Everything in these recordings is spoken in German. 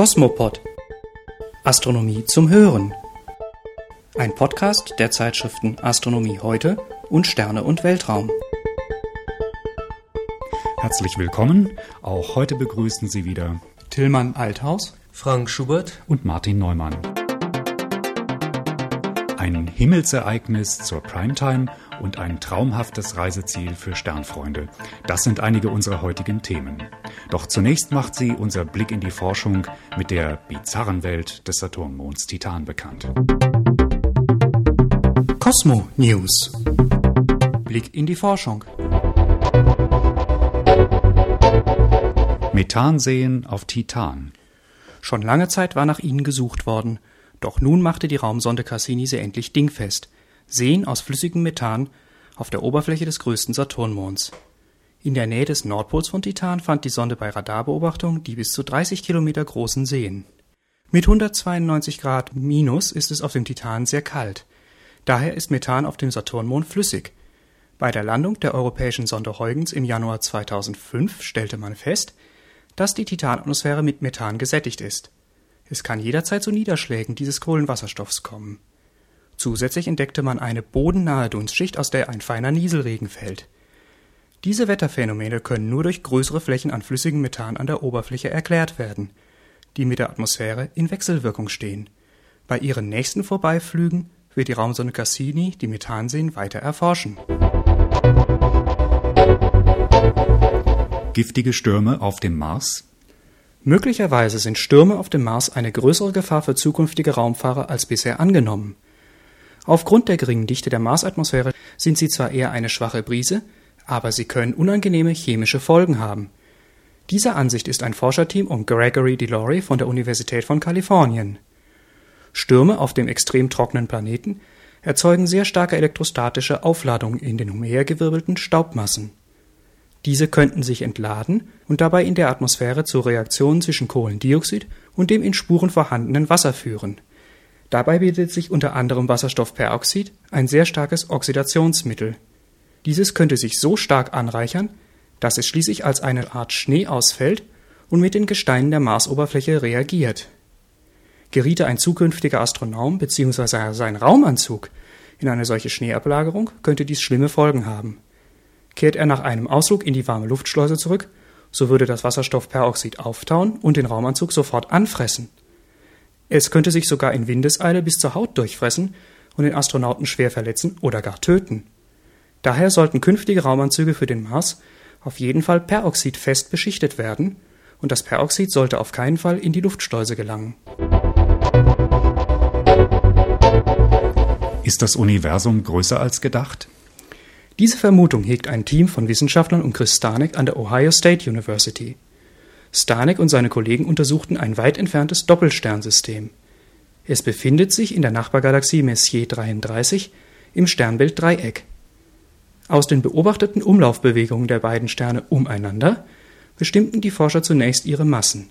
Kosmopod Astronomie zum Hören. Ein Podcast der Zeitschriften Astronomie heute und Sterne und Weltraum. Herzlich willkommen. Auch heute begrüßen Sie wieder Tillmann Althaus, Frank Schubert und Martin Neumann. Ein Himmelsereignis zur Primetime und ein traumhaftes Reiseziel für Sternfreunde. Das sind einige unserer heutigen Themen. Doch zunächst macht sie unser Blick in die Forschung mit der bizarren Welt des Saturnmonds Titan bekannt. Cosmo News. Blick in die Forschung. Methanseen auf Titan. Schon lange Zeit war nach ihnen gesucht worden, doch nun machte die Raumsonde Cassini sie endlich dingfest. Seen aus flüssigem Methan auf der Oberfläche des größten Saturnmonds. In der Nähe des Nordpols von Titan fand die Sonde bei Radarbeobachtung die bis zu 30 Kilometer großen Seen. Mit 192 Grad minus ist es auf dem Titan sehr kalt. Daher ist Methan auf dem Saturnmond flüssig. Bei der Landung der europäischen Sonde Huygens im Januar 2005 stellte man fest, dass die Titanatmosphäre mit Methan gesättigt ist. Es kann jederzeit zu Niederschlägen dieses Kohlenwasserstoffs kommen. Zusätzlich entdeckte man eine bodennahe Dunstschicht, aus der ein feiner Nieselregen fällt. Diese Wetterphänomene können nur durch größere Flächen an flüssigem Methan an der Oberfläche erklärt werden, die mit der Atmosphäre in Wechselwirkung stehen. Bei ihren nächsten Vorbeiflügen wird die Raumsonde Cassini die Methanseen weiter erforschen. Giftige Stürme auf dem Mars? Möglicherweise sind Stürme auf dem Mars eine größere Gefahr für zukünftige Raumfahrer als bisher angenommen. Aufgrund der geringen Dichte der Marsatmosphäre sind sie zwar eher eine schwache Brise, aber sie können unangenehme chemische Folgen haben. Dieser Ansicht ist ein Forscherteam um Gregory DeLaury von der Universität von Kalifornien. Stürme auf dem extrem trockenen Planeten erzeugen sehr starke elektrostatische Aufladungen in den umhergewirbelten Staubmassen. Diese könnten sich entladen und dabei in der Atmosphäre zu Reaktionen zwischen Kohlendioxid und dem in Spuren vorhandenen Wasser führen. Dabei bietet sich unter anderem Wasserstoffperoxid, ein sehr starkes Oxidationsmittel. Dieses könnte sich so stark anreichern, dass es schließlich als eine Art Schnee ausfällt und mit den Gesteinen der Marsoberfläche reagiert. Geriete ein zukünftiger Astronom bzw. sein Raumanzug in eine solche Schneeablagerung, könnte dies schlimme Folgen haben. Kehrt er nach einem Ausflug in die warme Luftschleuse zurück, so würde das Wasserstoffperoxid auftauen und den Raumanzug sofort anfressen. Es könnte sich sogar in Windeseile bis zur Haut durchfressen und den Astronauten schwer verletzen oder gar töten. Daher sollten künftige Raumanzüge für den Mars auf jeden Fall peroxidfest beschichtet werden, und das Peroxid sollte auf keinen Fall in die Luftschleuse gelangen. Ist das Universum größer als gedacht? Diese Vermutung hegt ein Team von Wissenschaftlern um Chris Stanek an der Ohio State University. Stanek und seine Kollegen untersuchten ein weit entferntes Doppelsternsystem. Es befindet sich in der Nachbargalaxie Messier 33 im Sternbild Dreieck. Aus den beobachteten Umlaufbewegungen der beiden Sterne umeinander bestimmten die Forscher zunächst ihre Massen,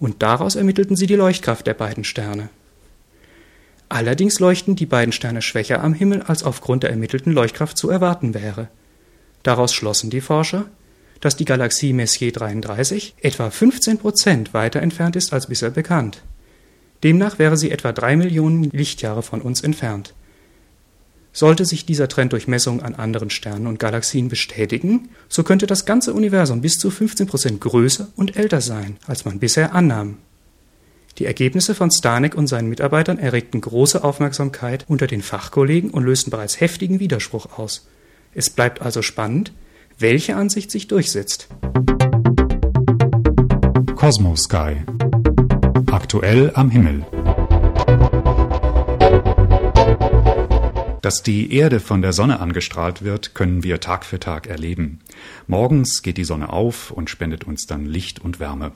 und daraus ermittelten sie die Leuchtkraft der beiden Sterne. Allerdings leuchten die beiden Sterne schwächer am Himmel, als aufgrund der ermittelten Leuchtkraft zu erwarten wäre. Daraus schlossen die Forscher, dass die Galaxie Messier 33 etwa 15 Prozent weiter entfernt ist als bisher bekannt. Demnach wäre sie etwa drei Millionen Lichtjahre von uns entfernt. Sollte sich dieser Trend durch Messungen an anderen Sternen und Galaxien bestätigen, so könnte das ganze Universum bis zu 15 Prozent größer und älter sein, als man bisher annahm. Die Ergebnisse von Stanek und seinen Mitarbeitern erregten große Aufmerksamkeit unter den Fachkollegen und lösten bereits heftigen Widerspruch aus. Es bleibt also spannend, welche Ansicht sich durchsetzt. Cosmos Sky. Aktuell am Himmel. Dass die Erde von der Sonne angestrahlt wird, können wir Tag für Tag erleben. Morgens geht die Sonne auf und spendet uns dann Licht und Wärme.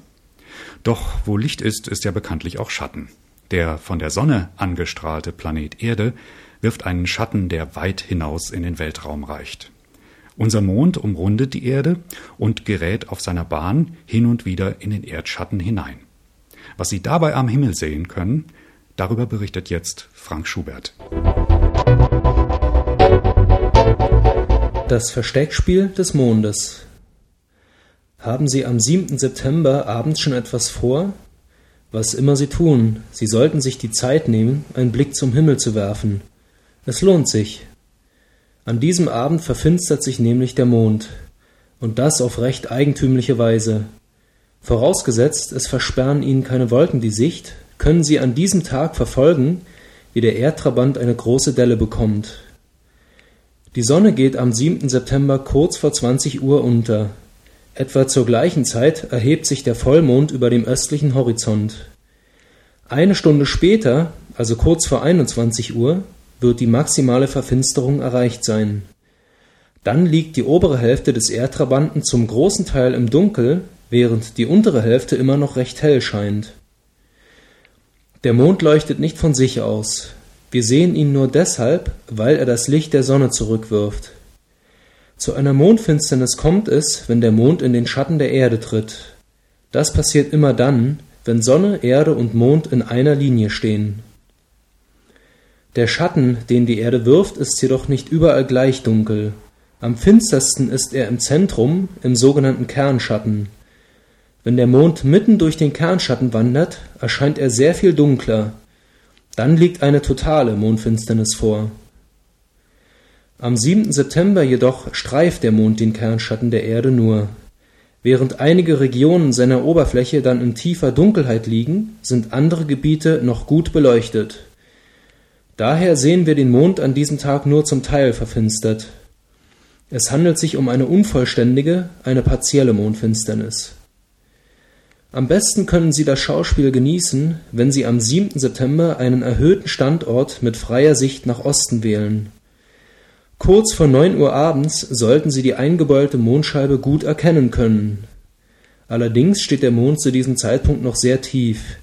Doch wo Licht ist, ist ja bekanntlich auch Schatten. Der von der Sonne angestrahlte Planet Erde wirft einen Schatten, der weit hinaus in den Weltraum reicht. Unser Mond umrundet die Erde und gerät auf seiner Bahn hin und wieder in den Erdschatten hinein. Was Sie dabei am Himmel sehen können, darüber berichtet jetzt Frank Schubert. Das Versteckspiel des Mondes. Haben Sie am 7. September abends schon etwas vor? Was immer Sie tun, Sie sollten sich die Zeit nehmen, einen Blick zum Himmel zu werfen. Es lohnt sich. An diesem Abend verfinstert sich nämlich der Mond, und das auf recht eigentümliche Weise. Vorausgesetzt, es versperren Ihnen keine Wolken die Sicht, können Sie an diesem Tag verfolgen, wie der Erdtrabant eine große Delle bekommt. Die Sonne geht am 7. September kurz vor 20 Uhr unter. Etwa zur gleichen Zeit erhebt sich der Vollmond über dem östlichen Horizont. Eine Stunde später, also kurz vor 21 Uhr, wird die maximale Verfinsterung erreicht sein. Dann liegt die obere Hälfte des Erdtrabanten zum großen Teil im Dunkel, während die untere Hälfte immer noch recht hell scheint. Der Mond leuchtet nicht von sich aus. Wir sehen ihn nur deshalb, weil er das Licht der Sonne zurückwirft. Zu einer Mondfinsternis kommt es, wenn der Mond in den Schatten der Erde tritt. Das passiert immer dann, wenn Sonne, Erde und Mond in einer Linie stehen. Der Schatten, den die Erde wirft, ist jedoch nicht überall gleich dunkel. Am finstersten ist er im Zentrum, im sogenannten Kernschatten. Wenn der Mond mitten durch den Kernschatten wandert, erscheint er sehr viel dunkler. Dann liegt eine totale Mondfinsternis vor. Am 7. September jedoch streift der Mond den Kernschatten der Erde nur. Während einige Regionen seiner Oberfläche dann in tiefer Dunkelheit liegen, sind andere Gebiete noch gut beleuchtet. Daher sehen wir den Mond an diesem Tag nur zum Teil verfinstert. Es handelt sich um eine unvollständige, eine partielle Mondfinsternis. Am besten können Sie das Schauspiel genießen, wenn Sie am 7. September einen erhöhten Standort mit freier Sicht nach Osten wählen. Kurz vor 9 Uhr abends sollten Sie die eingebeulte Mondscheibe gut erkennen können. Allerdings steht der Mond zu diesem Zeitpunkt noch sehr tief.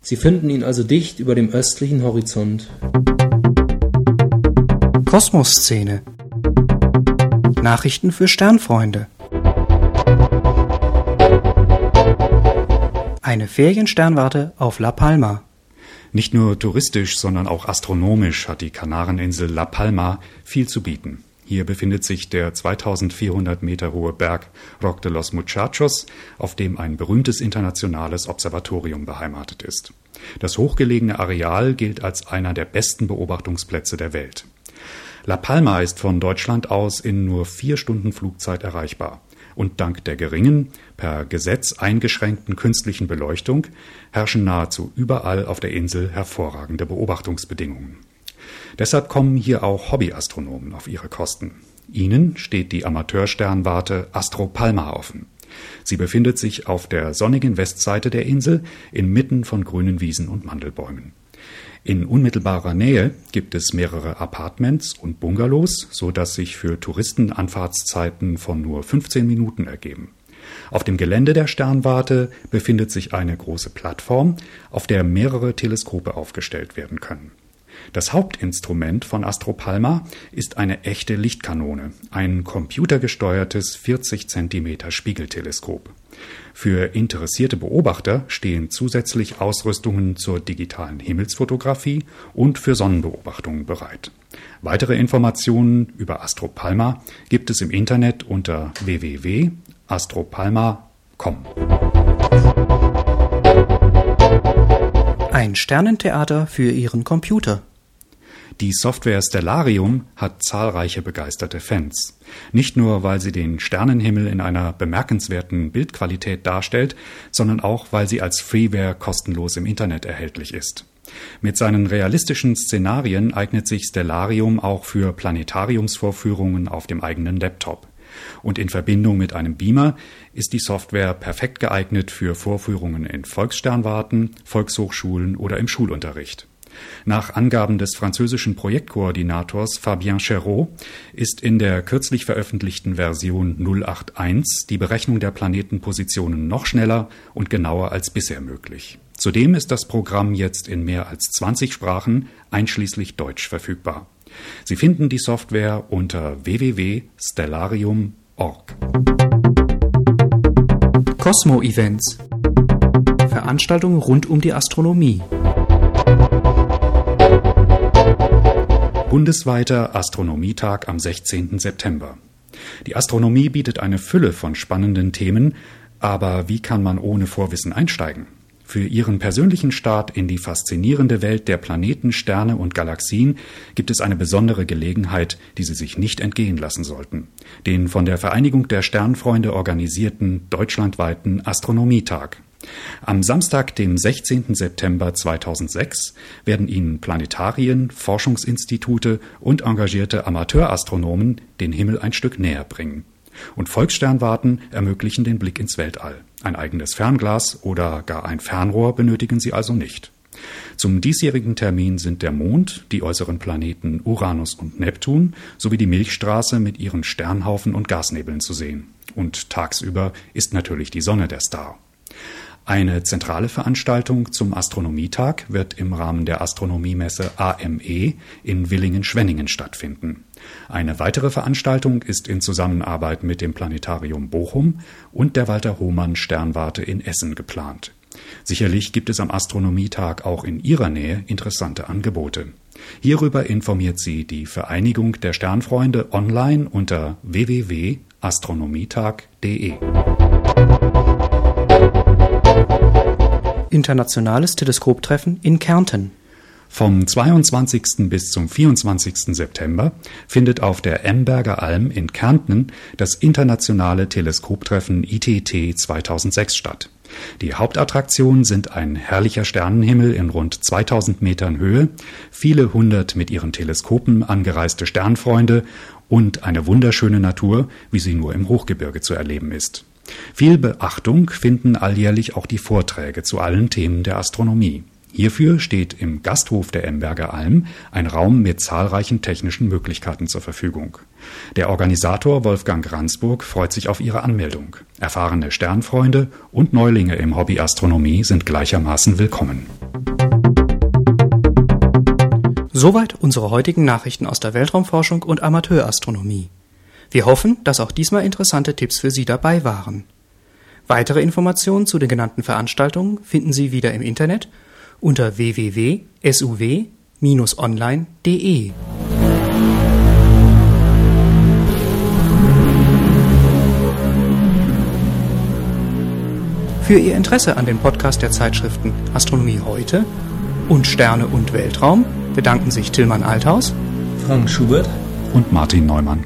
Sie finden ihn also dicht über dem östlichen Horizont. Kosmosszene Nachrichten für Sternfreunde Eine Feriensternwarte auf La Palma Nicht nur touristisch, sondern auch astronomisch hat die Kanareninsel La Palma viel zu bieten. Hier befindet sich der 2400 Meter hohe Berg Roc de los Muchachos, auf dem ein berühmtes internationales Observatorium beheimatet ist. Das hochgelegene Areal gilt als einer der besten Beobachtungsplätze der Welt. La Palma ist von Deutschland aus in nur vier Stunden Flugzeit erreichbar. Und dank der geringen, per Gesetz eingeschränkten künstlichen Beleuchtung herrschen nahezu überall auf der Insel hervorragende Beobachtungsbedingungen. Deshalb kommen hier auch Hobbyastronomen auf ihre Kosten. Ihnen steht die Amateursternwarte Astro Palma offen. Sie befindet sich auf der sonnigen Westseite der Insel inmitten von grünen Wiesen und Mandelbäumen. In unmittelbarer Nähe gibt es mehrere Apartments und Bungalows, so dass sich für Touristen Anfahrtszeiten von nur 15 Minuten ergeben. Auf dem Gelände der Sternwarte befindet sich eine große Plattform, auf der mehrere Teleskope aufgestellt werden können. Das Hauptinstrument von Astropalma ist eine echte Lichtkanone, ein computergesteuertes 40 cm Spiegelteleskop. Für interessierte Beobachter stehen zusätzlich Ausrüstungen zur digitalen Himmelsfotografie und für Sonnenbeobachtungen bereit. Weitere Informationen über Astropalma gibt es im Internet unter www.astropalma.com. Ein Sternentheater für Ihren Computer. Die Software Stellarium hat zahlreiche begeisterte Fans. Nicht nur, weil sie den Sternenhimmel in einer bemerkenswerten Bildqualität darstellt, sondern auch, weil sie als Freeware kostenlos im Internet erhältlich ist. Mit seinen realistischen Szenarien eignet sich Stellarium auch für Planetariumsvorführungen auf dem eigenen Laptop. Und in Verbindung mit einem Beamer ist die Software perfekt geeignet für Vorführungen in Volkssternwarten, Volkshochschulen oder im Schulunterricht. Nach Angaben des französischen Projektkoordinators Fabien Cherot ist in der kürzlich veröffentlichten Version 081 die Berechnung der Planetenpositionen noch schneller und genauer als bisher möglich. Zudem ist das Programm jetzt in mehr als 20 Sprachen, einschließlich Deutsch, verfügbar. Sie finden die Software unter www.stellarium.org. Cosmo Events Veranstaltungen rund um die Astronomie. Bundesweiter Astronomietag am 16. September. Die Astronomie bietet eine Fülle von spannenden Themen, aber wie kann man ohne Vorwissen einsteigen? Für Ihren persönlichen Start in die faszinierende Welt der Planeten, Sterne und Galaxien gibt es eine besondere Gelegenheit, die Sie sich nicht entgehen lassen sollten. Den von der Vereinigung der Sternfreunde organisierten deutschlandweiten Astronomietag. Am Samstag, dem 16. September 2006, werden Ihnen Planetarien, Forschungsinstitute und engagierte Amateurastronomen den Himmel ein Stück näher bringen. Und Volkssternwarten ermöglichen den Blick ins Weltall. Ein eigenes Fernglas oder gar ein Fernrohr benötigen Sie also nicht. Zum diesjährigen Termin sind der Mond, die äußeren Planeten Uranus und Neptun sowie die Milchstraße mit ihren Sternhaufen und Gasnebeln zu sehen. Und tagsüber ist natürlich die Sonne der Star. Eine zentrale Veranstaltung zum Astronomietag wird im Rahmen der Astronomiemesse AME in Willingen-Schwenningen stattfinden. Eine weitere Veranstaltung ist in Zusammenarbeit mit dem Planetarium Bochum und der Walter Hohmann Sternwarte in Essen geplant. Sicherlich gibt es am Astronomietag auch in Ihrer Nähe interessante Angebote. Hierüber informiert Sie die Vereinigung der Sternfreunde online unter www.astronomietag.de. Internationales Teleskoptreffen in Kärnten. Vom 22. bis zum 24. September findet auf der Emberger Alm in Kärnten das internationale Teleskoptreffen ITT 2006 statt. Die Hauptattraktionen sind ein herrlicher Sternenhimmel in rund 2000 Metern Höhe, viele hundert mit ihren Teleskopen angereiste Sternfreunde und eine wunderschöne Natur, wie sie nur im Hochgebirge zu erleben ist. Viel Beachtung finden alljährlich auch die Vorträge zu allen Themen der Astronomie. Hierfür steht im Gasthof der Emberger Alm ein Raum mit zahlreichen technischen Möglichkeiten zur Verfügung. Der Organisator Wolfgang Ransburg freut sich auf Ihre Anmeldung. Erfahrene Sternfreunde und Neulinge im Hobby Astronomie sind gleichermaßen willkommen. Soweit unsere heutigen Nachrichten aus der Weltraumforschung und Amateurastronomie. Wir hoffen, dass auch diesmal interessante Tipps für Sie dabei waren. Weitere Informationen zu den genannten Veranstaltungen finden Sie wieder im Internet unter www.suw-online.de. Für Ihr Interesse an dem Podcast der Zeitschriften Astronomie heute und Sterne und Weltraum bedanken sich Tillmann Althaus, Frank Schubert und Martin Neumann.